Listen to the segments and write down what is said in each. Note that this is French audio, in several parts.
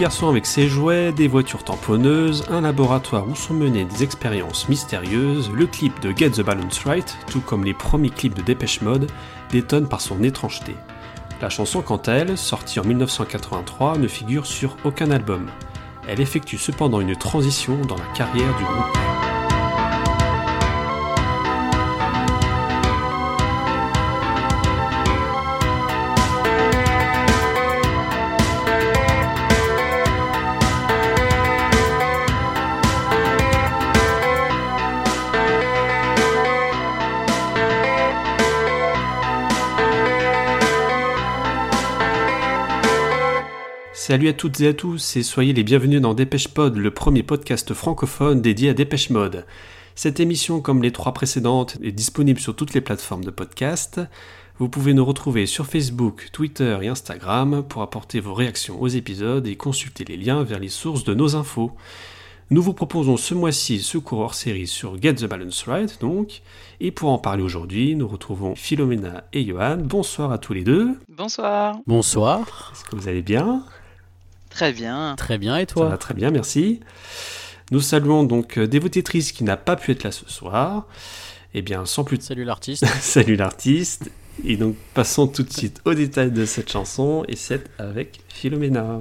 garçon avec ses jouets, des voitures tamponneuses, un laboratoire où sont menées des expériences mystérieuses, le clip de Get the Balance Right, tout comme les premiers clips de Dépêche Mode, détonne par son étrangeté. La chanson, quant à elle, sortie en 1983, ne figure sur aucun album. Elle effectue cependant une transition dans la carrière du groupe. Salut à toutes et à tous et soyez les bienvenus dans Dépêche Pod, le premier podcast francophone dédié à Dépêche Mode. Cette émission, comme les trois précédentes, est disponible sur toutes les plateformes de podcast. Vous pouvez nous retrouver sur Facebook, Twitter et Instagram pour apporter vos réactions aux épisodes et consulter les liens vers les sources de nos infos. Nous vous proposons ce mois-ci ce cours hors série sur Get the Balance Right, donc. Et pour en parler aujourd'hui, nous retrouvons Philomena et Johan. Bonsoir à tous les deux. Bonsoir. Bonsoir. Est-ce que vous allez bien? Très bien. Très bien, et Ça toi va très bien, merci. Nous saluons donc euh, Dévotétrice qui n'a pas pu être là ce soir. Eh bien, sans plus de Salut l'artiste. salut l'artiste. Et donc, passons tout de suite aux détails de cette chanson, et c'est avec Philomena.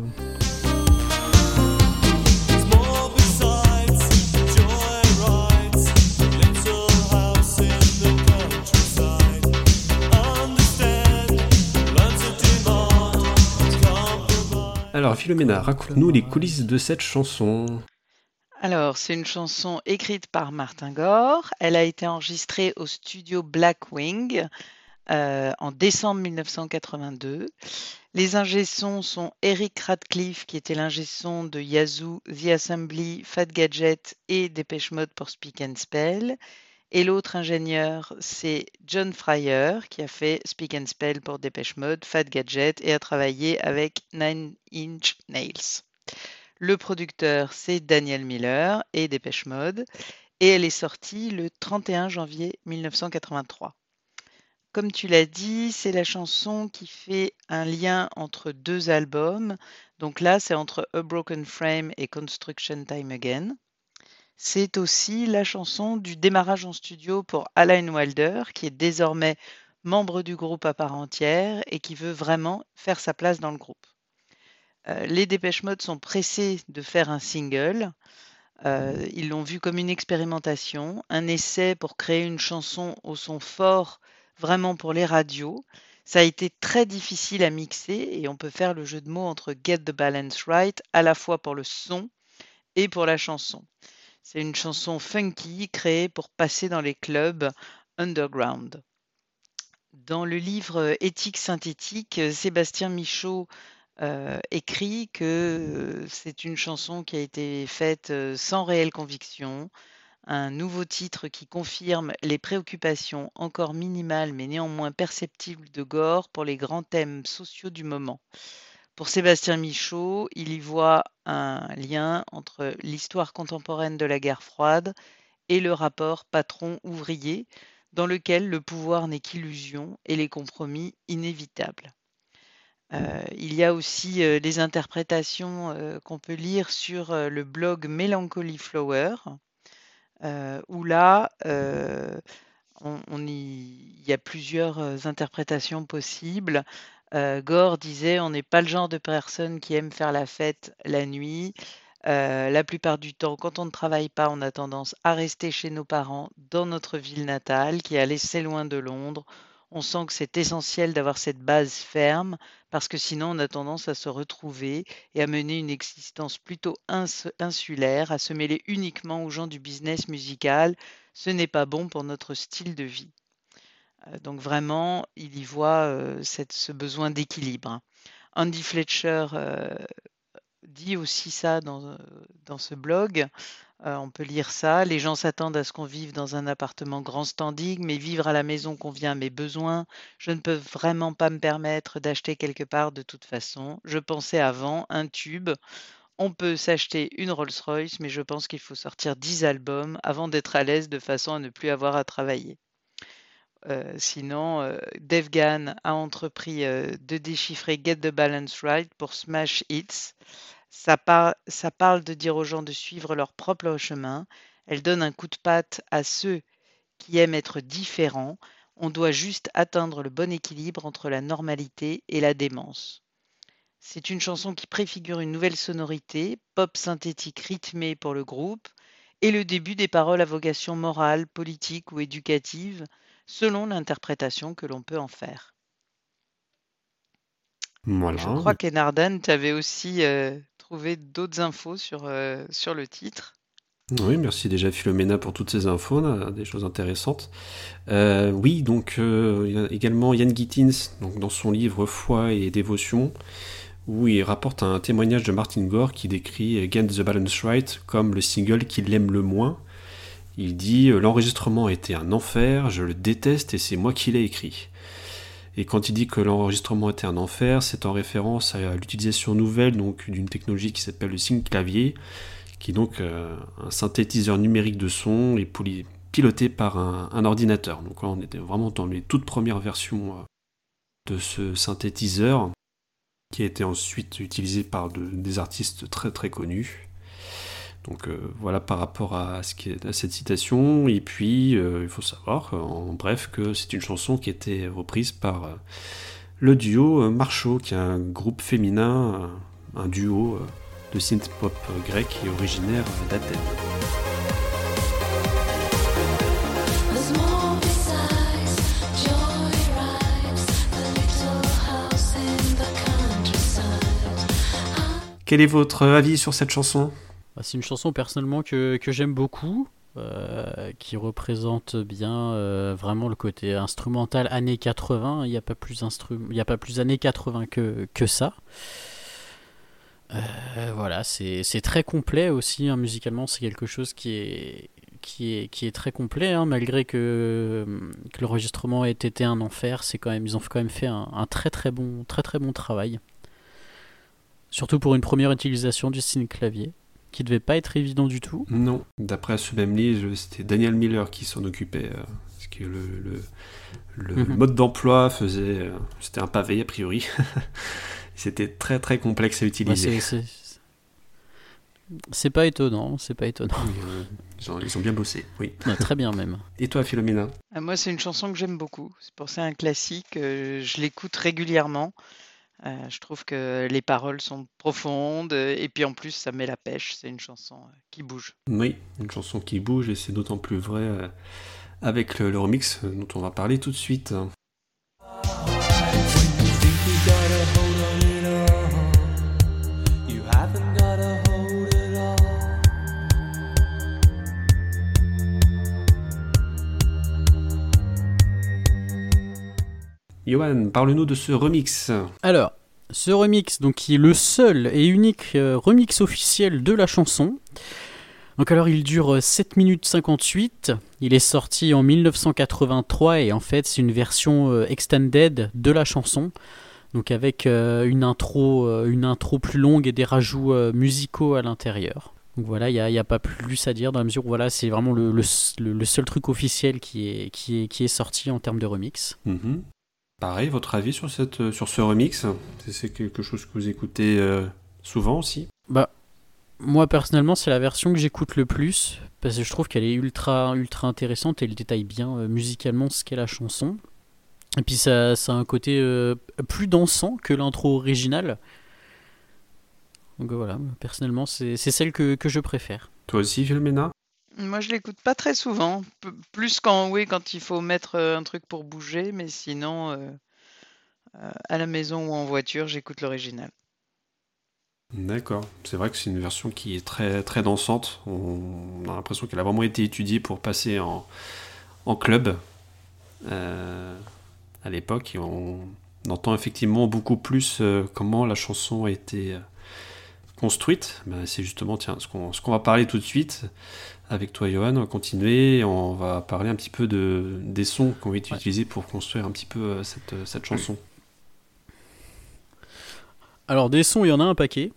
Alors, Philomena, raconte-nous les coulisses de cette chanson. Alors, c'est une chanson écrite par Martin Gore. Elle a été enregistrée au studio Blackwing euh, en décembre 1982. Les ingé sont Eric Radcliffe, qui était l'ingé de Yazoo, The Assembly, Fat Gadget et Dépêche Mode pour Speak and Spell. Et l'autre ingénieur, c'est John Fryer, qui a fait Speak and Spell pour Dépêche Mode, Fat Gadget et a travaillé avec Nine Inch Nails. Le producteur, c'est Daniel Miller et Dépêche Mode. Et elle est sortie le 31 janvier 1983. Comme tu l'as dit, c'est la chanson qui fait un lien entre deux albums. Donc là, c'est entre A Broken Frame et Construction Time Again. C'est aussi la chanson du démarrage en studio pour Alan Wilder, qui est désormais membre du groupe à part entière et qui veut vraiment faire sa place dans le groupe. Euh, les Dépêche Mode sont pressés de faire un single. Euh, ils l'ont vu comme une expérimentation, un essai pour créer une chanson au son fort, vraiment pour les radios. Ça a été très difficile à mixer et on peut faire le jeu de mots entre Get the Balance Right à la fois pour le son et pour la chanson. C'est une chanson funky créée pour passer dans les clubs underground. Dans le livre Éthique synthétique, Sébastien Michaud euh, écrit que euh, c'est une chanson qui a été faite euh, sans réelle conviction, un nouveau titre qui confirme les préoccupations encore minimales mais néanmoins perceptibles de Gore pour les grands thèmes sociaux du moment. Pour Sébastien Michaud, il y voit un lien entre l'histoire contemporaine de la guerre froide et le rapport patron-ouvrier, dans lequel le pouvoir n'est qu'illusion et les compromis inévitables. Euh, il y a aussi euh, des interprétations euh, qu'on peut lire sur le blog Melancholy Flower, où là, il y a plusieurs interprétations possibles. Euh, Gore disait, on n'est pas le genre de personne qui aime faire la fête la nuit. Euh, la plupart du temps, quand on ne travaille pas, on a tendance à rester chez nos parents dans notre ville natale, qui est laissée loin de Londres. On sent que c'est essentiel d'avoir cette base ferme, parce que sinon on a tendance à se retrouver et à mener une existence plutôt ins- insulaire, à se mêler uniquement aux gens du business musical. Ce n'est pas bon pour notre style de vie. Euh, Donc vraiment, il y voit euh, ce besoin d'équilibre. Andy Fletcher euh, dit aussi ça dans, ce blog. On peut lire ça. Les gens s'attendent à ce qu'on vive dans un appartement grand standing, mais vivre à la maison convient à mes besoins. Je ne peux vraiment pas me permettre d'acheter quelque part de toute façon. Je pensais avant un tube. On peut s'acheter une Rolls-Royce, mais je pense qu'il faut sortir 10 albums avant d'être à l'aise de façon à ne plus avoir à travailler. Euh, sinon, euh, Dave Gann a entrepris euh, de déchiffrer Get the Balance Right pour Smash Hits. Ça, ça parle de dire aux gens de suivre leur propre chemin. Elle donne un coup de patte à ceux qui aiment être différents. On doit juste atteindre le bon équilibre entre la normalité et la démence. C'est une chanson qui préfigure une nouvelle sonorité, pop synthétique rythmée pour le groupe, et le début des paroles à vocation morale, politique ou éducative, selon l'interprétation que l'on peut en faire. Voilà. Je crois qu'Enardan, tu avais aussi euh, trouvé d'autres infos sur, euh, sur le titre. Oui, merci déjà Philomena pour toutes ces infos, là, des choses intéressantes. Euh, oui, donc également Yann Gittins, donc dans son livre Foi et dévotion, où il rapporte un témoignage de Martin Gore qui décrit Against the Balance Right comme le single qu'il aime le moins. Il dit euh, l'enregistrement été un enfer, je le déteste et c'est moi qui l'ai écrit. Et quand il dit que l'enregistrement était un enfer, c'est en référence à l'utilisation nouvelle d'une technologie qui s'appelle le sync clavier, qui est donc euh, un synthétiseur numérique de son et piloté par un, ordinateur. Donc là, on était vraiment dans les toutes premières versions euh, de ce synthétiseur, qui a été ensuite utilisé par de- des artistes très très connus. Donc euh, voilà par rapport à, ce qui est, à cette citation. Et puis euh, il faut savoir, euh, en bref, que c'est une chanson qui a été reprise par euh, le duo Marceau, qui est un groupe féminin, un, duo de synth pop euh, grec et originaire d'Athènes. Countryside. Quel est votre avis sur cette chanson? C'est une chanson personnellement que, j'aime beaucoup, euh, qui représente bien euh, vraiment le côté instrumental années 80. Il n'y a pas plus instru- il a pas plus années 80 que, que ça. Euh, voilà, c'est très complet aussi hein, musicalement. C'est quelque chose qui est très complet, hein, malgré que, l'enregistrement ait été un enfer. C'est quand même ils ont quand même fait un, un très très bon très très bon travail. Surtout pour une première utilisation du signe clavier qui devait pas être évident du tout. Non, d'après ce même livre, c'était Daniel Miller qui s'en occupait. euh, parce que le, le, le Mhm. mode d'emploi faisait. euh, C'était un pavé a priori. c'était très très complexe à utiliser. c'est- pas étonnant, c'est pas étonnant. Euh, ils, ont, ils ont bien bossé, oui. Ouais, très bien même. Et toi, Philomena? Ah, Moi, c'est une chanson que j'aime beaucoup. C'est pour ça un classique. euh, je l'écoute régulièrement. Euh, je trouve que les paroles sont profondes euh, et puis en plus, ça met la pêche. C'est une chanson euh, qui bouge. Oui, une chanson qui bouge et c'est d'autant plus vrai avec le, remix dont on va parler tout de suite. Johan, parle-nous de ce remix. Alors, ce remix, donc qui est le seul et unique euh, remix officiel de la chanson. Donc alors il dure euh, 7 minutes 58, il est sorti en 1983 et en fait c'est une version euh, extended de la chanson. Donc avec euh, une, intro, une intro plus longue et des rajouts musicaux à l'intérieur. Donc voilà, il n'y a, pas plus à dire dans la mesure où voilà, c'est vraiment le, le, le- le seul truc officiel qui est, qui, est, qui est sorti en termes de remix. Mhm. Pareil, votre avis sur, cette, euh, sur ce remix? C'est- quelque chose que vous écoutez euh, souvent aussi? Bah, moi personnellement, c'est la version que j'écoute le plus parce que je trouve qu'elle est ultra, ultra intéressante et elle détaille bien euh, musicalement ce qu'est la chanson. Et puis ça, ça a un côté euh, plus dansant que l'intro originale. Donc voilà, personnellement, c'est c'est celle que, que je préfère. Toi aussi, Philomena? Moi, je l'écoute pas très souvent. Plus quand, oui, quand il faut mettre euh, un truc pour bouger, mais sinon, euh, euh, à la maison ou en voiture, j'écoute l'original. D'accord. C'est vrai que c'est une version qui est très, très dansante. On a l'impression qu'elle a vraiment été étudiée pour passer en, en club à l'époque. Et on entend effectivement beaucoup plus comment la chanson a été construite. Ben, c'est justement tiens, ce qu'on ce qu'on va parler tout de suite avec toi, Johan. On va continuer. On va parler un petit peu de, des sons qui ont été Ouais. utilisés pour construire un petit peu euh, cette, cette chanson. Alors des sons, il y en a un paquet.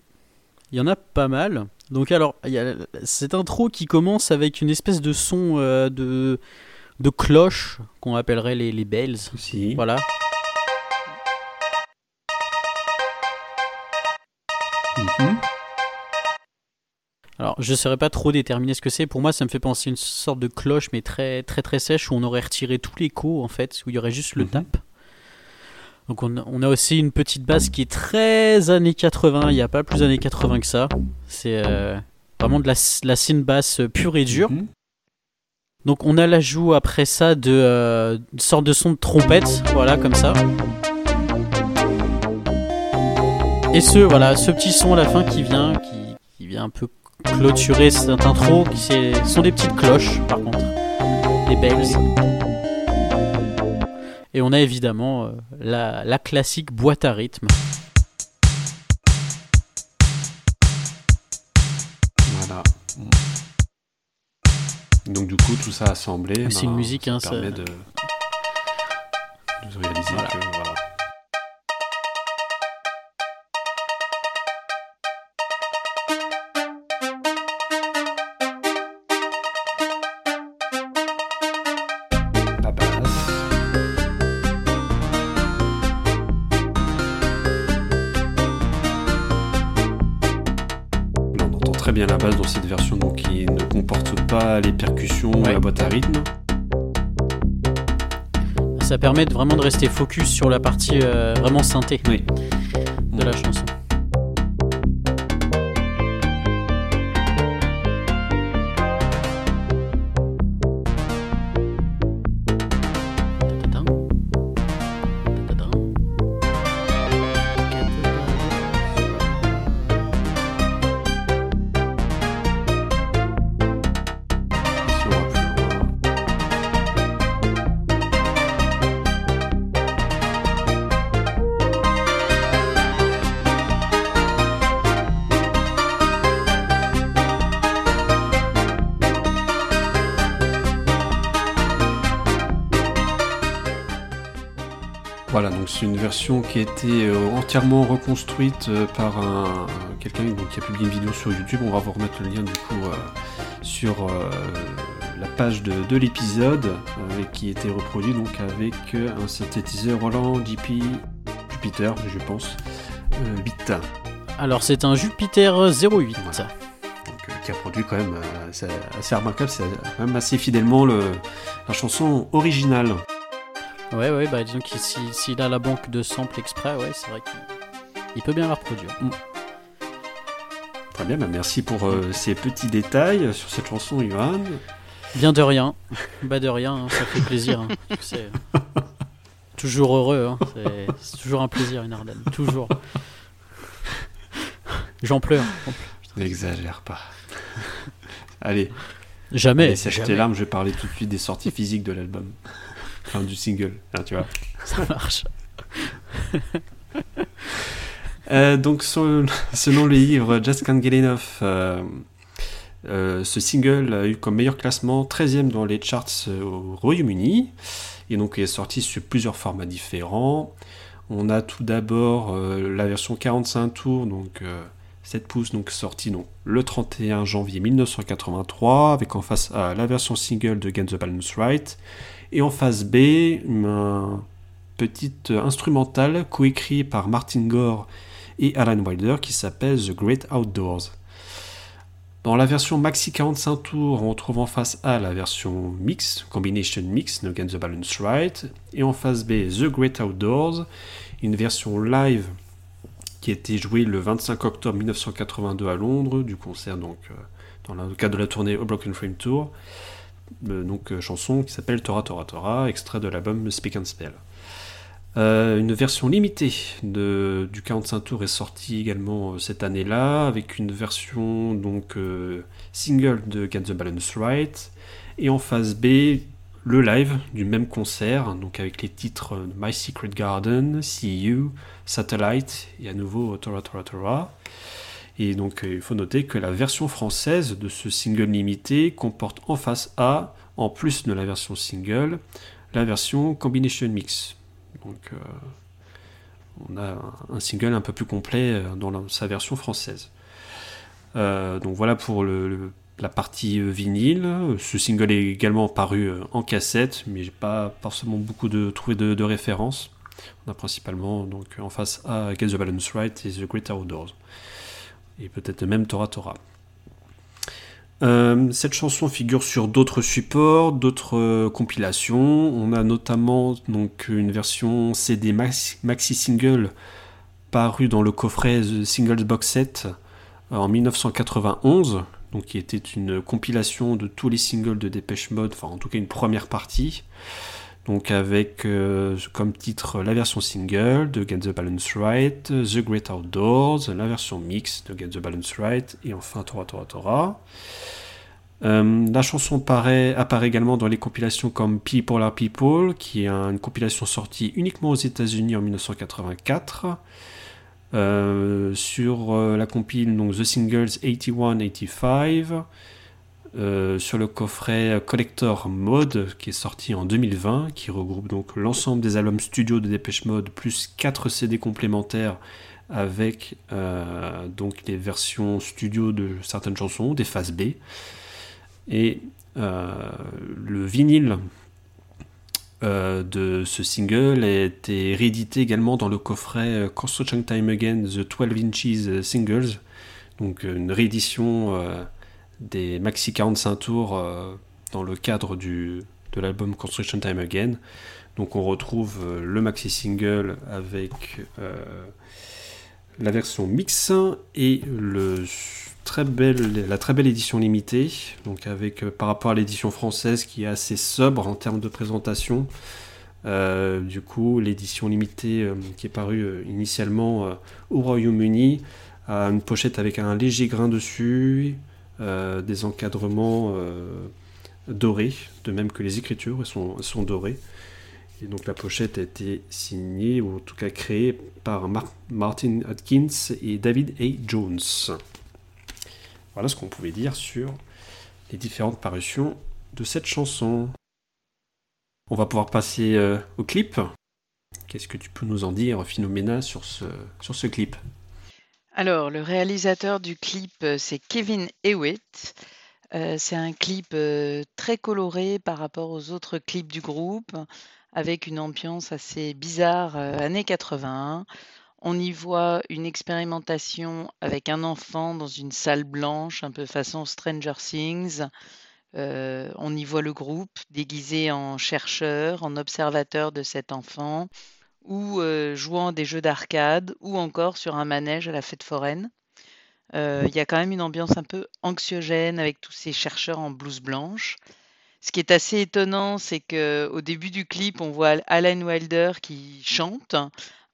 Il y en a pas mal. Donc alors, il y a cette intro qui commence avec une espèce de son euh, de, de cloche qu'on appellerait les, les bells. Voilà. Mhm. Alors, je ne saurais pas trop déterminer ce que c'est. Pour moi, ça me fait penser à une sorte de cloche, mais très très très sèche, où on aurait retiré tout l'écho, en fait, où il y aurait juste le Mhm. tap. Donc, on a, on a aussi une petite basse qui est très années 80. Il n'y a pas plus années 80 que ça. C'est euh, vraiment de la, la synth basse pure et dure. Mhm. Donc, on a l'ajout après ça de euh, une sorte de son de trompette, voilà, comme ça. Et ce, voilà, ce petit son à la fin qui vient, qui, qui vient un peu clôturer cette intro, qui sont des petites cloches, par contre, des bells. Et on a évidemment euh, la, la classique boîte à rythme. Voilà. Donc du coup, tout ça assemblé, C'est une musique, hein, ça ça- permet de, de réaliser Voilà. que voilà. Très bien la base dans cette version donc, qui ne comporte pas les percussions ou Ouais. la boîte à rythme. Ça permet de vraiment de rester focus sur la partie euh, vraiment synthé Oui. de la chanson. Voilà, donc c'est une version qui a été euh, entièrement reconstruite euh, par un, un- quelqu'un qui a publié une vidéo sur YouTube. On va vous remettre le lien du coup euh, sur euh, la page de, de l'épisode euh, et qui était reproduit donc avec un synthétiseur Roland JP Jupiter, je pense, euh, 8. Alors c'est un Jupiter 08. Voilà. Donc, qui a produit quand même, c'est assez remarquable, c'est quand même assez fidèlement le, la chanson originale. Ouais, ouais, bah disons si- s'il a la banque de samples exprès, ouais, c'est vrai qu'il il peut bien la reproduire. Très bien, bah merci pour euh, ces petits détails sur cette chanson, Ivan. Bien de rien. Bah de rien, hein, ça fait plaisir. hein. C'est toujours heureux, hein. c'est toujours un plaisir une Ardenne, toujours. J'en pleure. N'exagère pas. Allez, Jamais. allez sèche tes larmes, je vais parler tout de suite des sorties physiques de l'album. Enfin, du single, hein, tu vois. Ça marche. Euh, donc, selon, selon le livre Just Can't Get Enough, euh, euh, ce single a eu comme meilleur classement 13e dans les charts euh, au Royaume-Uni. Et donc, il est sorti sur plusieurs formats différents. On a tout d'abord euh, la version 45 tours, donc euh, 7 pouces, donc sortie donc, le 31 janvier 1983, avec en face la version single de Get the Balance Right. Et en face B, un petit euh, instrumental coécrit par Martin Gore et Alan Wilder qui s'appelle The Great Outdoors. Dans la version maxi 45 tours, on trouve en face A la version mix, combination mix, No Get the Balance Right, et en face B The Great Outdoors, une version live qui a été jouée le 25 octobre 1982 à Londres, du concert donc euh, dans le cadre de la tournée Broken Frame Tour, donc euh, chanson qui s'appelle Tora Tora Tora, extrait de l'album Speak and Spell. Euh, une version limitée de, du 45 tours est sortie également euh, cette année-là, avec une version donc euh, single de Get the Balance Right, et en phase B, le live du même concert, donc avec les titres euh, My Secret Garden, See You, Satellite, et à nouveau Tora Tora Tora. Et donc euh, il faut noter que la version française de ce single limité comporte en face A, en plus de la version single, la version Combination Mix. Donc euh, on a un- single un peu plus complet euh, dans sa version française. Donc voilà pour la partie vinyle. Ce single est également paru en cassette, mais j'ai pas forcément beaucoup de trouvé de, de références. On a principalement donc en face A Get the Balance Right et The Great Outdoors. Et peut-être même Tora Tora. Euh, cette chanson figure sur d'autres supports, d'autres euh, compilations. On a notamment donc une version CD maxi, single parue dans le coffret The Singles Box Set euh, en 1991, donc qui était une compilation de tous les singles de Dépêche Mode, enfin en tout cas une première partie. Donc avec euh, comme titre la version single de Get the Balance Right, The Great Outdoors, la version mix de Get the Balance Right, et enfin Tora Tora Tora. Euh, la chanson paraît- apparaît également dans les compilations comme People Are People, qui est une compilation sortie uniquement aux États-Unis en 1984. Euh, sur euh, la compile donc The Singles 81-85, euh, sur le coffret Collector Mode qui est sorti en 2020, qui regroupe donc l'ensemble des albums studio de Dépêche Mode plus 4 CD complémentaires avec euh, donc les versions studio de certaines chansons, des phases B. Et euh, le vinyle de ce single a été réédité également dans le coffret Construction Time Again The 12 Inches Singles, donc une réédition des maxi 45 tours euh, dans le cadre du, de l'album Construction Time Again. Donc on retrouve euh, le maxi single avec euh, la version mix et le très belle, la très belle édition limitée, donc avec par rapport à l'édition française qui est assez sobre en termes de présentation. Du coup, l'édition limitée qui est parue initialement au Royaume-Uni a une pochette avec un léger grain dessus, des encadrements euh, dorés, de même que les écritures sont, dorées. Et donc la pochette a été signée, ou en tout cas créée, par Mar- Martin Atkins et David A. Jones. Voilà ce qu'on pouvait dire sur les différentes parutions de cette chanson. On va pouvoir passer euh, au clip. Qu'est-ce que tu peux nous en dire, ce, sur ce clip? Alors, le réalisateur du clip, euh, c'est Kevin Hewitt. Euh, c'est un clip euh, très coloré par rapport aux autres clips du groupe, avec une ambiance assez bizarre années 80. On y voit une expérimentation avec un enfant dans une salle blanche, un peu façon Stranger Things. On y voit le groupe déguisé en chercheur, en observateur de cet enfant, ou euh, jouant à des jeux d'arcade, ou encore sur un manège à la fête foraine. Euh, Il y a quand même une ambiance un peu anxiogène avec tous ces chercheurs en blouse blanche. Ce qui est assez étonnant, c'est que au début du clip, on voit Alan Wilder qui chante,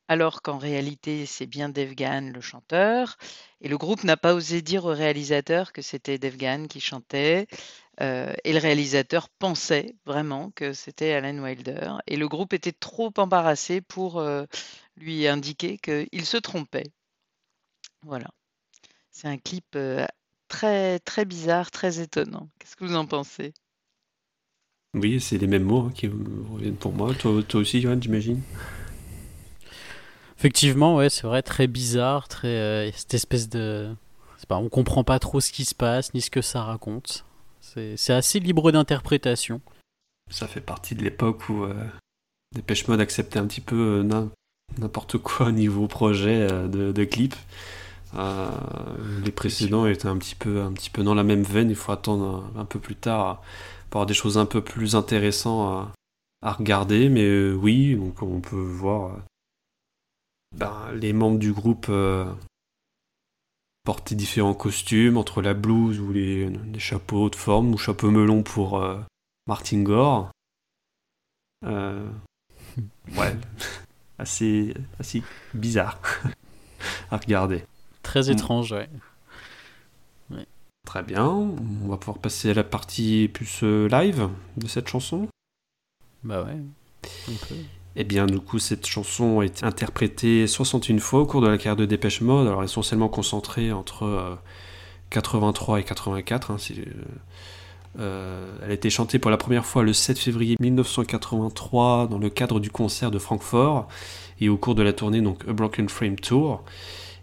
alors qu'en réalité, c'est bien Dave Gahan, le chanteur. Et le groupe n'a pas osé dire au réalisateur que c'était Dave Gahan qui chantait. Euh, et le réalisateur pensait vraiment que c'était Alan Wilder. Et le groupe était trop embarrassé pour euh, lui indiquer qu'il se trompait. Voilà. C'est un clip euh, très, très bizarre, très étonnant. Qu'est-ce que vous en pensez? Oui, c'est les mêmes mots hein, qui reviennent pour moi. Toi, toi aussi, Johan, j'imagine? Effectivement, ouais, c'est vrai, très bizarre, très euh, cette espèce de, c'est pas, on comprend pas trop ce qui se passe ni ce que ça raconte. C'est assez libre d'interprétation. Ça fait partie de l'époque où euh, Dépêche Mode acceptait un petit peu euh, n'im- n'importe quoi au niveau projet euh, de, clip. Les précédents étaient un petit, peu, dans la même veine. Il faut attendre un, peu plus tard pour avoir des choses un peu plus intéressantes à, regarder. Mais oui, donc on peut voir ben, les membres du groupe porter différents costumes entre la blouse ou les, les chapeaux de forme ou chapeau melon pour euh, Martin Gore. Euh, ouais, assez, assez bizarre à regarder. Très Mm. étrange, ouais. Très bien, on va pouvoir passer à la partie plus euh, live de cette chanson. Bah ouais. un peu. Eh bien, du coup, cette chanson a été interprétée 61 fois au cours de la carrière de Dépêche Mode, alors essentiellement concentrée entre euh, 83 et 84. hein, euh, euh, elle a été chantée pour la première fois le 7 février 1983 dans le cadre du concert de Francfort et au cours de la tournée donc A Broken Frame Tour.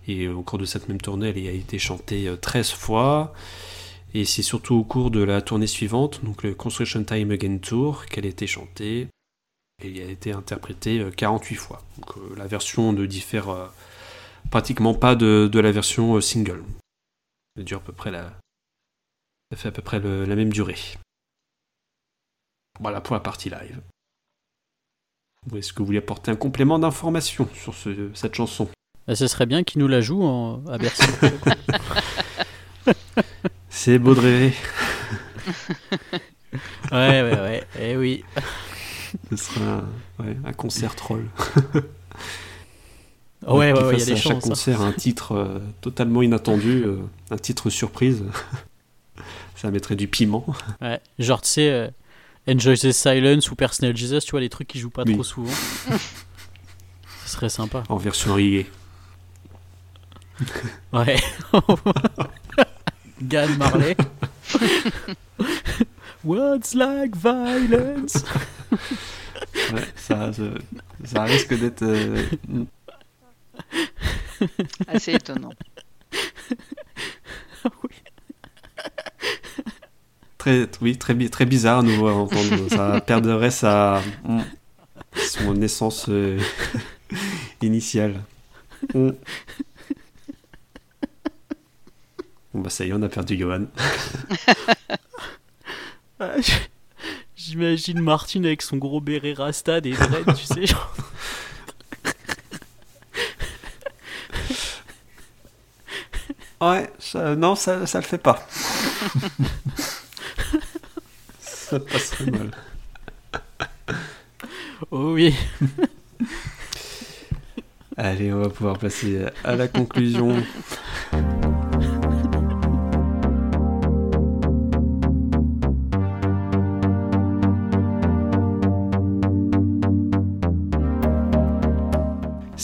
Et au cours de cette même tournée, elle a été chantée euh, 13 fois. Et c'est surtout au cours de la tournée suivante, donc le Construction Time Again Tour, qu'elle a été chantée. Et elle a été interprétée euh, 48 fois. Donc euh, la version ne diffère euh, pratiquement pas de, de la version euh, single. Elle dure à peu près la, Ça fait à peu près le- la même durée. Voilà pour la partie live. Est-ce que vous voulez apporter un complément d'information sur ce- cette chanson? Bah, ce serait bien qu'il nous la joue en- à Bercy. C'est beau de rêver. ouais, ouais, ouais. Eh oui. Ce sera un, ouais, un concert troll. Ouais, ouais, ouais, il y a des à chaque chances. hein. concert un titre euh, totalement inattendu, euh, un titre surprise. Ça mettrait du piment. Ouais. Genre, tu sais, euh, Enjoy the Silence ou Personal Jesus, tu vois, les trucs qui jouent pas Oui. trop souvent. Ce serait sympa. En version reggae. Ouais. Gan Marley. What's like violence? Ouais, ça, ça, ça risque d'être. euh, Assez étonnant. très, oui, très, bi- très bizarre à nouveau à entendre. Ça perdrait sa, son essence euh, initiale. Mm. Bon bah ça y est, on a perdu Johan. J'imagine Martine avec son gros béret rasta des dreads, tu sais. genre. Ouais, ça- non, ça, ça le fait pas. ça passerait mal. Oh oui. Allez, on va pouvoir passer à la conclusion.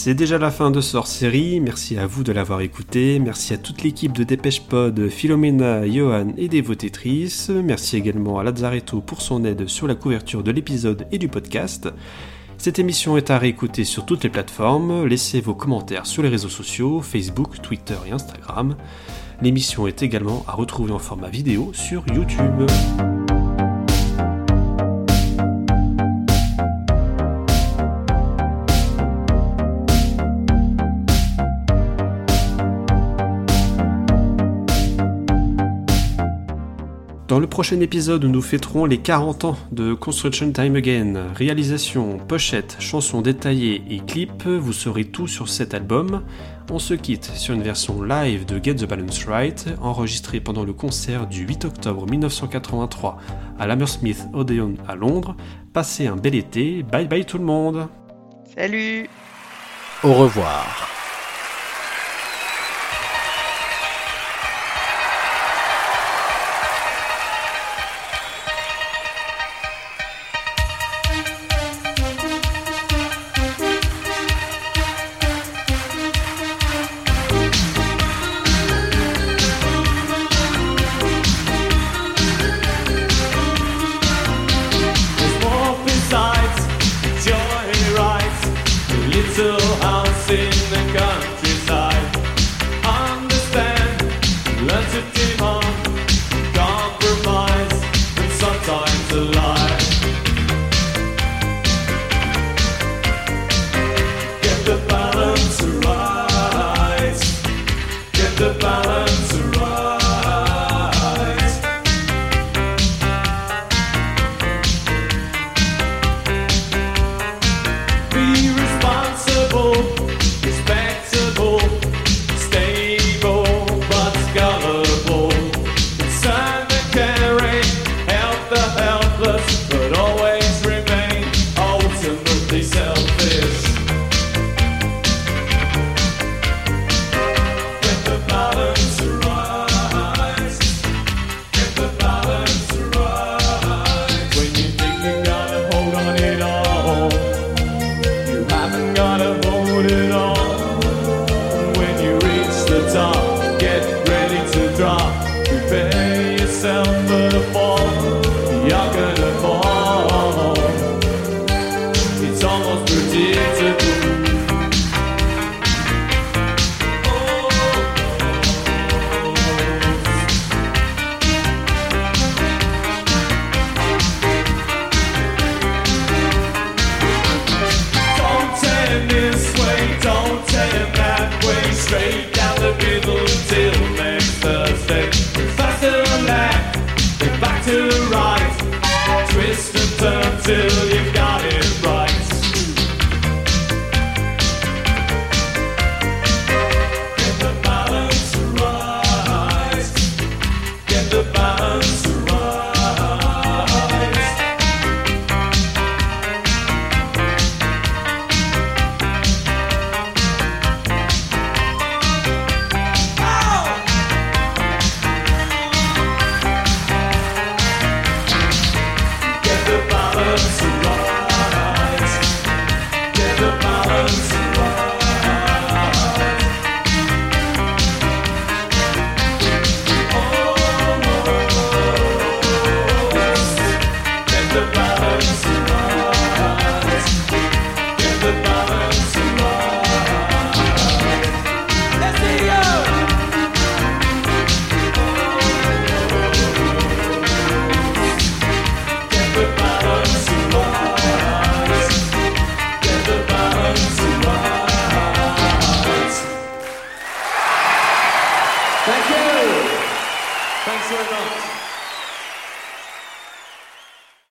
C'est déjà la fin de ce hors-série, merci à vous de l'avoir écouté, merci à toute l'équipe de Dépêche Pod, Philomena, Johan et des votétrices, merci également à Lazzaretto pour son aide sur la couverture de l'épisode et du podcast. Cette émission est à réécouter sur toutes les plateformes, laissez vos commentaires sur les réseaux sociaux, Facebook, Twitter et Instagram. L'émission est également à retrouver en format vidéo sur YouTube. Dans le prochain épisode, nous fêterons les 40 ans de Construction Time Again. Réalisation, pochette, chansons détaillées et clips, vous saurez tout sur cet album. On se quitte sur une version live de Get the Balance Right, enregistrée pendant le concert du 8 octobre 1983 à l'Hammersmith Odeon à Londres. Passez un bel été, bye bye tout le monde Salut Au revoir.